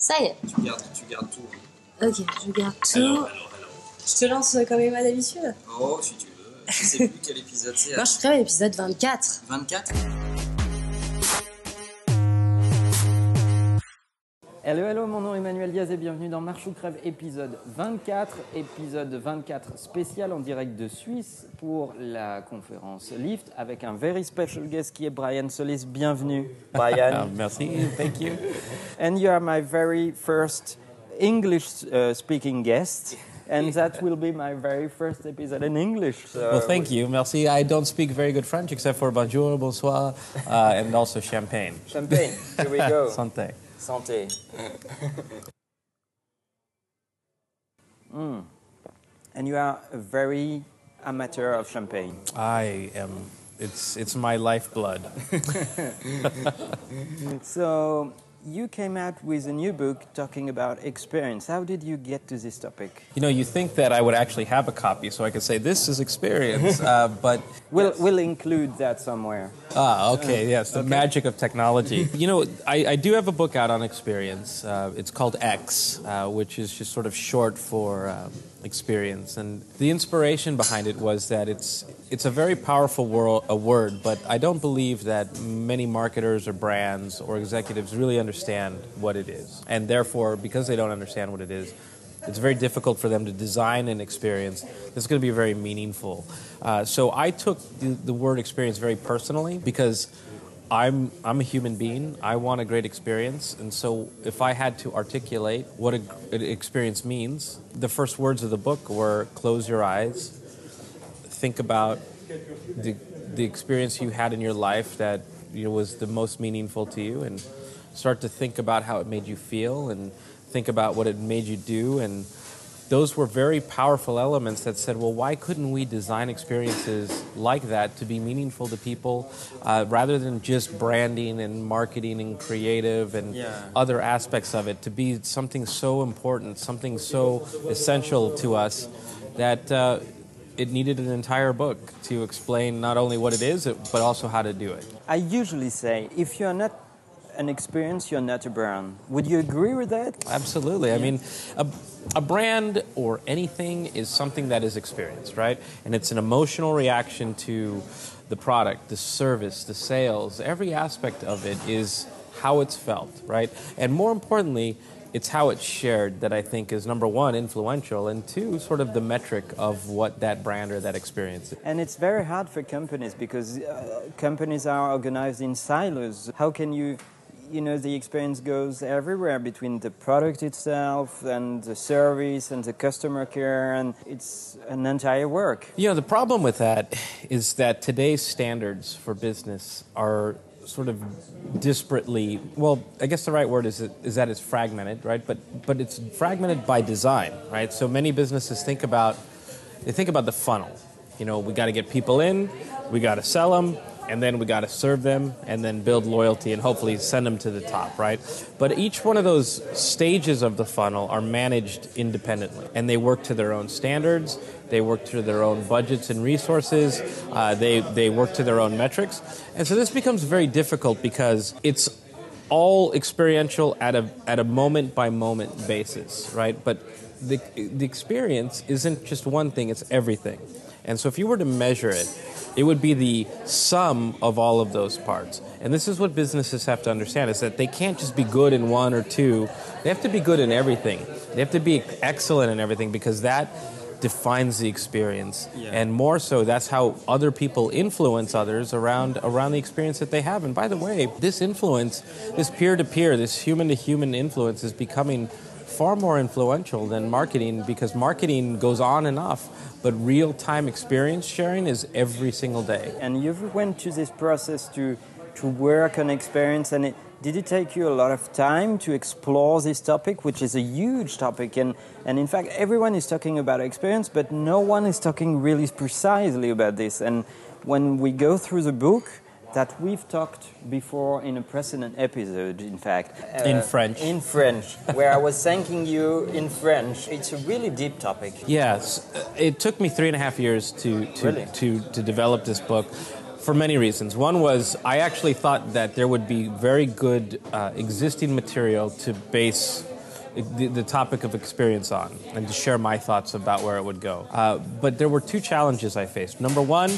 Ça y est. Tu gardes, tu gardes tout. hein. Ok, je garde tout. Alors, alors, alors. Je te lance comme va d'habitude? Oh, si tu veux. Je sais plus quel épisode c'est. Moi, je ferai l'épisode 24. 24 Hello, hello, mon nom est Emmanuel Diaz et bienvenue dans Marche ou Crève épisode 24, épisode 24 spécial en direct de Suisse pour la conférence Lift avec un very special guest qui est Brian Solis. Bienvenue, Brian. Merci, thank you. and you are my very first English uh, speaking guest. And that will be my very first episode in English. So Well, thank you, merci. I don't speak very good French except for bonjour, bonsoir, uh, and also champagne. Champagne, here we go. Santé. Santé. Mm. And you are a very amateur of champagne. I am. It's it's my lifeblood. So you came out with a new book talking about experience. How did you get to this topic? You know, you think that I would actually have a copy so I could say this is experience, uh, but We'll, we'll include that somewhere. Ah, okay, yes, the magic of technology. you know, I, I do have a book out on experience. Uh, it's called X, uh, which is just sort of short for um, experience. And the inspiration behind it was that it's it's a very powerful wor- a word, but I don't believe that many marketers or brands or executives really understand what it is. And therefore, because they don't understand what it is, it's very difficult for them to design an experience that's going to be very meaningful. Uh, so I took the, the word experience very personally because I'm I'm a human being. I want a great experience, and so if I had to articulate what a, an experience means, the first words of the book were close your eyes, think about the the experience you had in your life that you know was the most meaningful to you, and start to think about how it made you feel, and think about what it made you do, and those were very powerful elements that said, well, why couldn't we design experiences like that to be meaningful to people uh, rather than just branding and marketing and creative and Yeah. other aspects of it to be something so important, something so essential to us that uh, it needed an entire book to explain not only what it is, but also how to do it. I usually say if you're not an experience, you're not a brand. Would you agree with that? Absolutely. I mean, a, a brand or anything is something that is experienced, right? And it's an emotional reaction to the product, the service, the sales. Every aspect of it is how it's felt, right? And more importantly, it's how it's shared that I think is number one, influential, and two, sort of the metric of what that brand or that experience is. And it's very hard for companies because uh, companies are organized in silos. How can you, you know, the experience goes everywhere between the product itself and the service and the customer care, and it's an entire work. You know, the problem with that is that today's standards for business are sort of disparately, well, I guess the right word is, is that it's fragmented, right? But, but it's fragmented by design, right? So many businesses think about, they think about the funnel. You know, we got to get people in, we got to sell them, and then we got to serve them and then build loyalty and hopefully send them to the top, right? But each one of those stages of the funnel are managed independently and they work to their own standards, they work to their own budgets and resources, uh, they, they work to their own metrics. And so this becomes very difficult because it's all experiential at a, at a moment by moment basis, right? But the, the experience isn't just one thing, it's everything. And so if you were to measure it, it would be the sum of all of those parts. And this is what businesses have to understand is that they can't just be good in one or two. They have to be good in everything. They have to be excellent in everything because that defines the experience. And more so that's how other people influence others around around the experience that they have. And by the way, this influence, this peer to peer, this human to human influence is becoming far more influential than marketing because marketing goes on and off, but real time experience sharing is every single day. And you've went to this process to to work on experience, and it, did it take you a lot of time to explore this topic, which is a huge topic? And and in fact, everyone is talking about experience, but no one is talking really precisely about this. And when we go through the book. That we've talked before in a precedent episode, in fact. In French. In French, where I was thanking you in French. It's a really deep topic. Yes, it took me three and a half years to to, Really? to, to develop this book. For many reasons. One was I actually thought that there would be very good uh, existing material to base the, the topic of experience on and to share my thoughts about where it would go. Uh, but there were two challenges I faced. Number one,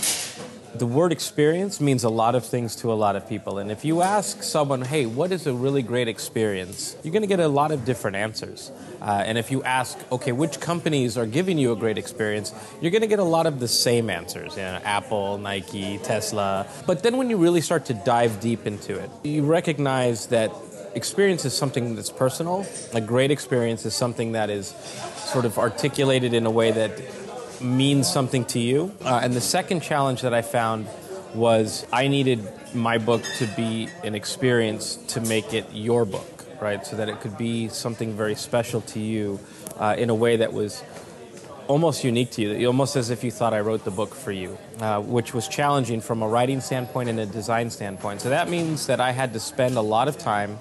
the word experience means a lot of things to a lot of people. And if you ask someone, hey, what is a really great experience? You're going to get a lot of different answers. Uh, and if you ask, okay, which companies are giving you a great experience, you're going to get a lot of the same answers. You know, Apple, Nike, Tesla. But then when you really start to dive deep into it, you recognize that experience is something that's personal. A great experience is something that is sort of articulated in a way that means something to you. Uh, and the second challenge that I found was I needed my book to be an experience to make it your book, right? So that it could be something very special to you uh, in a way that was almost unique to you, almost as if you thought I wrote the book for you, uh, which was challenging from a writing standpoint and a design standpoint. So that means that I had to spend a lot of time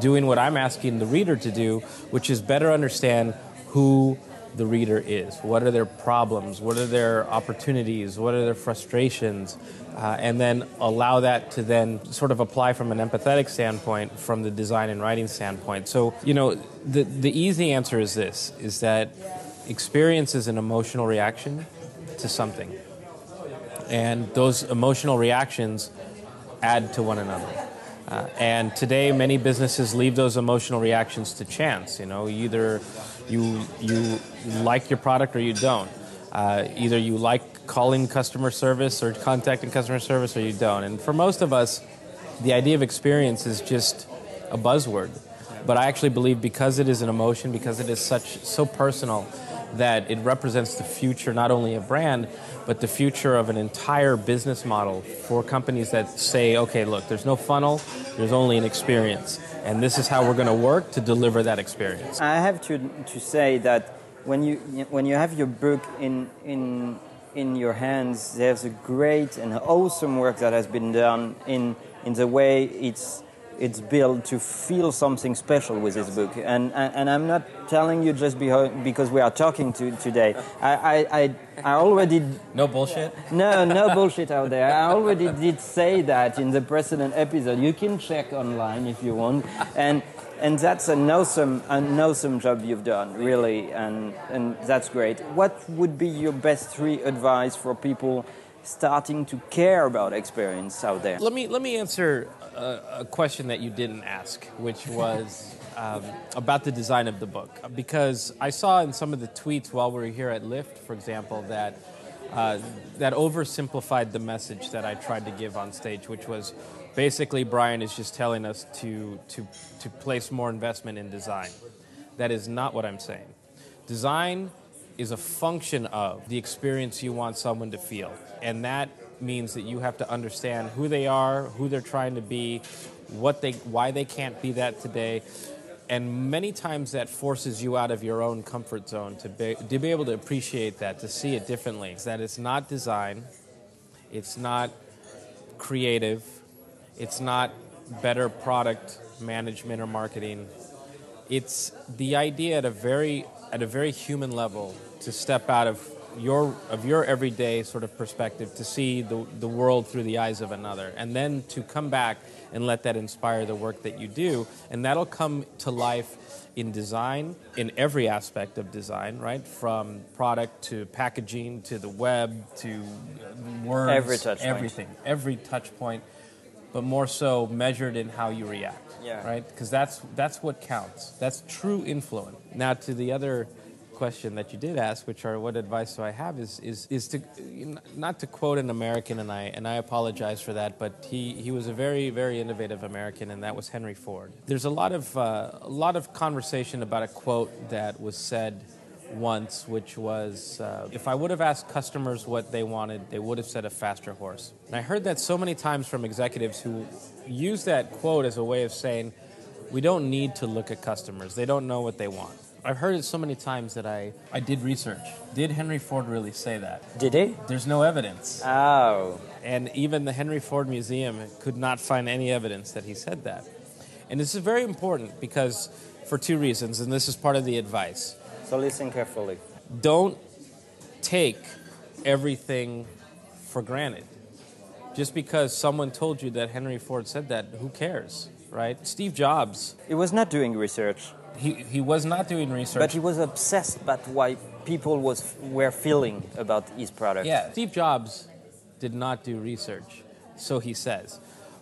doing what I'm asking the reader to do, which is better understand who the reader is. What are their problems? What are their opportunities? What are their frustrations? Uh, and then allow that to then sort of apply from an empathetic standpoint, from the design and writing standpoint. So, you know, the, the easy answer is this, is that experience is an emotional reaction to something. And those emotional reactions add to one another. Uh, and today, many businesses leave those emotional reactions to chance. You know, either you you like your product or you don't. Uh, either you like calling customer service or contacting customer service or you don't. And for most of us, the idea of experience is just a buzzword. But I actually believe because it is an emotion, because it is such so personal, that it represents the future not only of brand, but the future of an entire business model for companies that say, okay, look, there's no funnel, there's only an experience. And this is how we're going to work to deliver that experience. I have to, to say that when you, when you have your book in, in, in your hands, there's a great and awesome work that has been done in, in the way it's it's built to feel something special with this book. And, and I'm not telling you just because we are talking to, today. I, I, I already. No bullshit? No, no bullshit out there. I already did say that in the precedent episode. You can check online if you want. And, and that's an awesome, an awesome job you've done, really. And, and that's great. What would be your best three advice for people? Starting to care about experience out there? Let me let me answer a, a question that you didn't ask, which was um, about the design of the book, because I saw in some of the tweets while we were here at Lift, for example, that. Uh, that oversimplified the message that I tried to give on stage, which was basically Brian is just telling us to, to, to place more investment in design. That is not what I'm saying. Design is a function of the experience you want someone to feel. And that means that you have to understand who they are, who they're trying to be, what they why they can't be that today. And many times that forces you out of your own comfort zone to be, to be able to appreciate that, to see it differently. That it's not design, it's not creative, it's not better product management or marketing. It's the idea at a very at a very human level to step out of your of your everyday sort of perspective to see the, the world through the eyes of another and then to come back and let that inspire the work that you do. And that'll come to life in design in every aspect of design right? From product to packaging to the web to words every touch everything point. every touch point but more so measured in how you react yeah. right because that's that's what counts that's true influence now to the other question that you did ask, which are what advice do I have, is is is to not to quote an American, and I and I apologize for that, but he he was a very very innovative American, and that was Henry Ford. There's a lot of uh, a lot of conversation about a quote that was said once, which was, uh, if I would have asked customers what they wanted, they would have said a faster horse. And I heard that so many times from executives who use that quote as a way of saying, we don't need to look at customers. They don't know what they want. I've heard it so many times that I, I did research. Did Henry Ford really say that? Did he? There's no evidence. Oh. And even the Henry Ford Museum could not find any evidence that he said that. And this is very important because, for two reasons, and this is part of the advice. So listen carefully. Don't take everything for granted. Just because someone told you that Henry Ford said that, who cares, right? Steve Jobs. He was not doing research he, he was not doing research. But he was obsessed about why people was were feeling about his product. Yeah, Steve Jobs did not do research, so he says,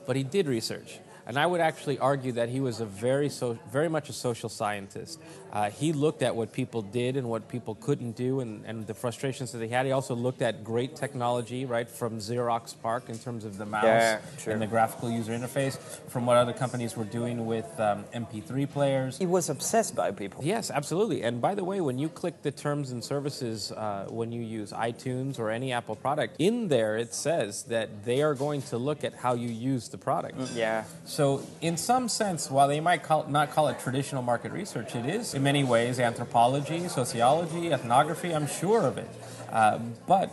but he did research. And I would actually argue that he was a very, so, very much a social scientist. Uh, he looked at what people did and what people couldn't do and, and the frustrations that they had. He also looked at great technology, right, from Xerox PARC in terms of the mouse Yeah, and the graphical user interface, from what other companies were doing with um, MP3 players. He was obsessed by people. Yes, absolutely. And by the way, when you click the terms and services, uh, when you use iTunes or any Apple product, in there it says that they are going to look at how you use the product. Yeah. So, in some sense, while they might call, not call it traditional market research, it is in many ways anthropology, sociology, ethnography. I'm sure of it. Uh, but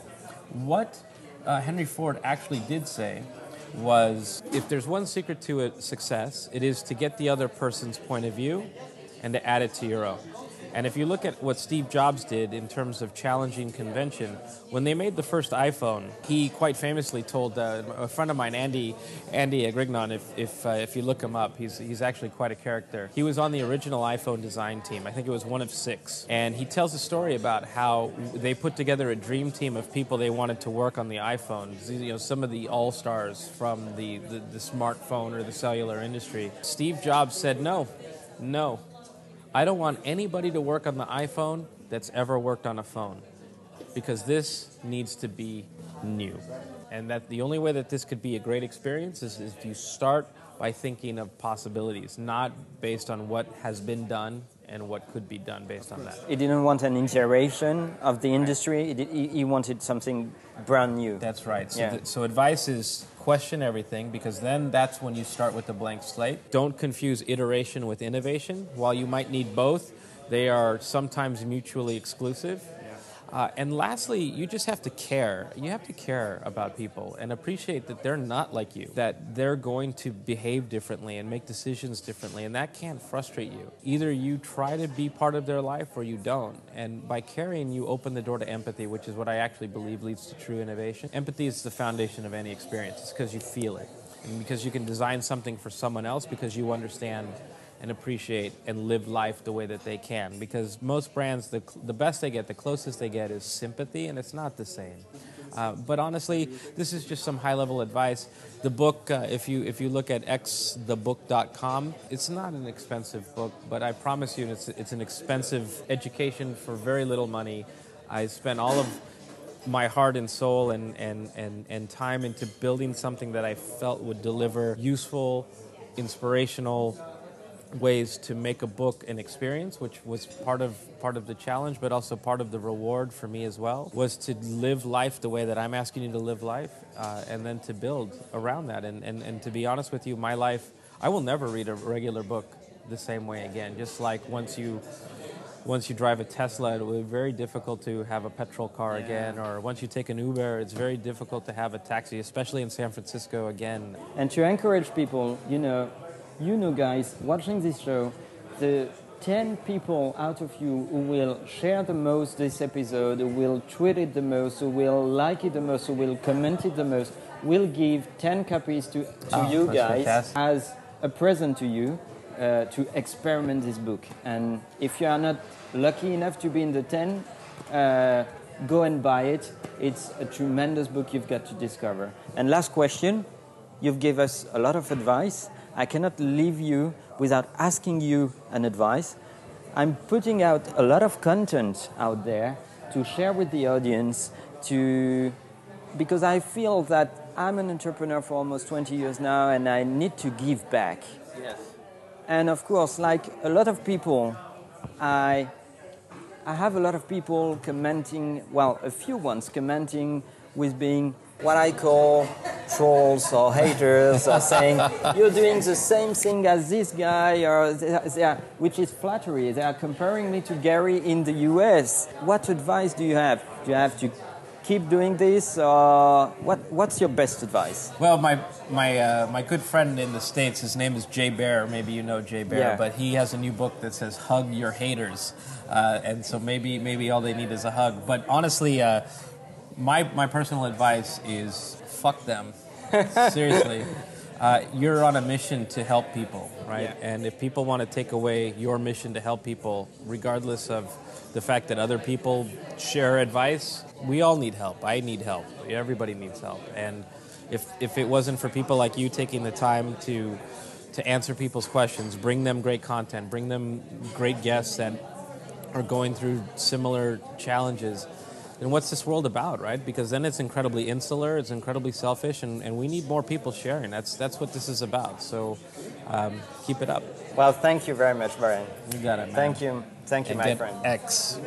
what uh, Henry Ford actually did say was if there's one secret to it, success, it is to get the other person's point of view and to add it to your own. And if you look at what Steve Jobs did in terms of challenging convention, when they made the first iPhone, he quite famously told uh, a friend of mine, Andy, Andy Grignon, if if, uh, if you look him up, he's he's actually quite a character. He was on the original iPhone design team. I think it was one of six, and he tells a story about how they put together a dream team of people they wanted to work on the iPhone. You know, some of the all stars from the, the the smartphone or the cellular industry. Steve Jobs said no, no. I don't want anybody to work on the iPhone that's ever worked on a phone because this needs to be new. And that the only way that this could be a great experience is if you start by thinking of possibilities, not based on what has been done and what could be done based on that. He didn't want an iteration of the industry. He, he, he wanted something brand new. That's right. So, Yeah. th- so advice is question everything because then that's when you start with a blank slate. Don't confuse iteration with innovation. While you might need both, they are sometimes mutually exclusive. Uh, and lastly, you just have to care. You have to care about people and appreciate that they're not like you, that they're going to behave differently and make decisions differently, and that can't frustrate you. Either you try to be part of their life or you don't. And by caring, you open the door to empathy, which is what I actually believe leads to true innovation. Empathy is the foundation of any experience, it's because you feel it. And because you can design something for someone else because you understand and appreciate and live life the way that they can. Because most brands, the, the best they get, the closest they get is sympathy, and it's not the same. Uh, but honestly, this is just some high-level advice. The book, uh, if you if you look at xthebook.com, it's not an expensive book, but I promise you, it's it's an expensive education for very little money. I spent all of my heart and soul and, and, and, and time into building something that I felt would deliver useful, inspirational ways to make a book an experience, which was part of part of the challenge, but also part of the reward for me as well, was to live life the way that I'm asking you to live life, uh, and then to build around that. And, and and to be honest with you, my life, I will never read a regular book the same way again. Just like once you once you drive a Tesla, it will be very difficult to have a petrol car again. Or once you take an Uber, it's very difficult to have a taxi, especially in San Francisco again. And to encourage people, you know, you know, guys, watching this show, the 10 people out of you who will share the most this episode, who will tweet it the most, who will like it the most, who will comment it the most, will give 10 copies to, to Oh, you guys fantastic. as a present to you uh, to experiment this book. And if you are not lucky enough to be in the 10, uh, go and buy it. It's a tremendous book you've got to discover. And last question you've gave us a lot of advice. I cannot leave you without asking you an advice. I'm putting out a lot of content out there to share with the audience to because I feel that I'm an entrepreneur for almost 20 years now and I need to give back. Yes. And of course, like a lot of people, I, I have a lot of people commenting, well, a few ones commenting with being what I call trolls or haters or saying, you're doing the same thing as this guy, or they are, they are- which is flattery. They are comparing me to Gary in the US. What advice do you have? Do you have to keep doing this, or what, what's your best advice? Well, my my uh, my good friend in the states, his name is Jay Baer. Maybe you know Jay Baer, Yeah. but he has a new book that says "Hug Your Haters," uh, and so maybe maybe all they need is a hug. But honestly, uh, my my personal advice is fuck them. Seriously. Uh, you're on a mission to help people, right? Yeah. And if people want to take away your mission to help people, regardless of the fact that other people share advice, we all need help. I need help. Everybody needs help. And if if it wasn't for people like you taking the time to to answer people's questions, bring them great content, bring them great guests that are going through similar challenges, then what's this world about, right? Because then it's incredibly insular, it's incredibly selfish, and, and we need more people sharing. That's that's what this is about. So um, keep it up. Well, thank you very much, Brian. You got it, man. Thank you. Thank you, And my friend. X.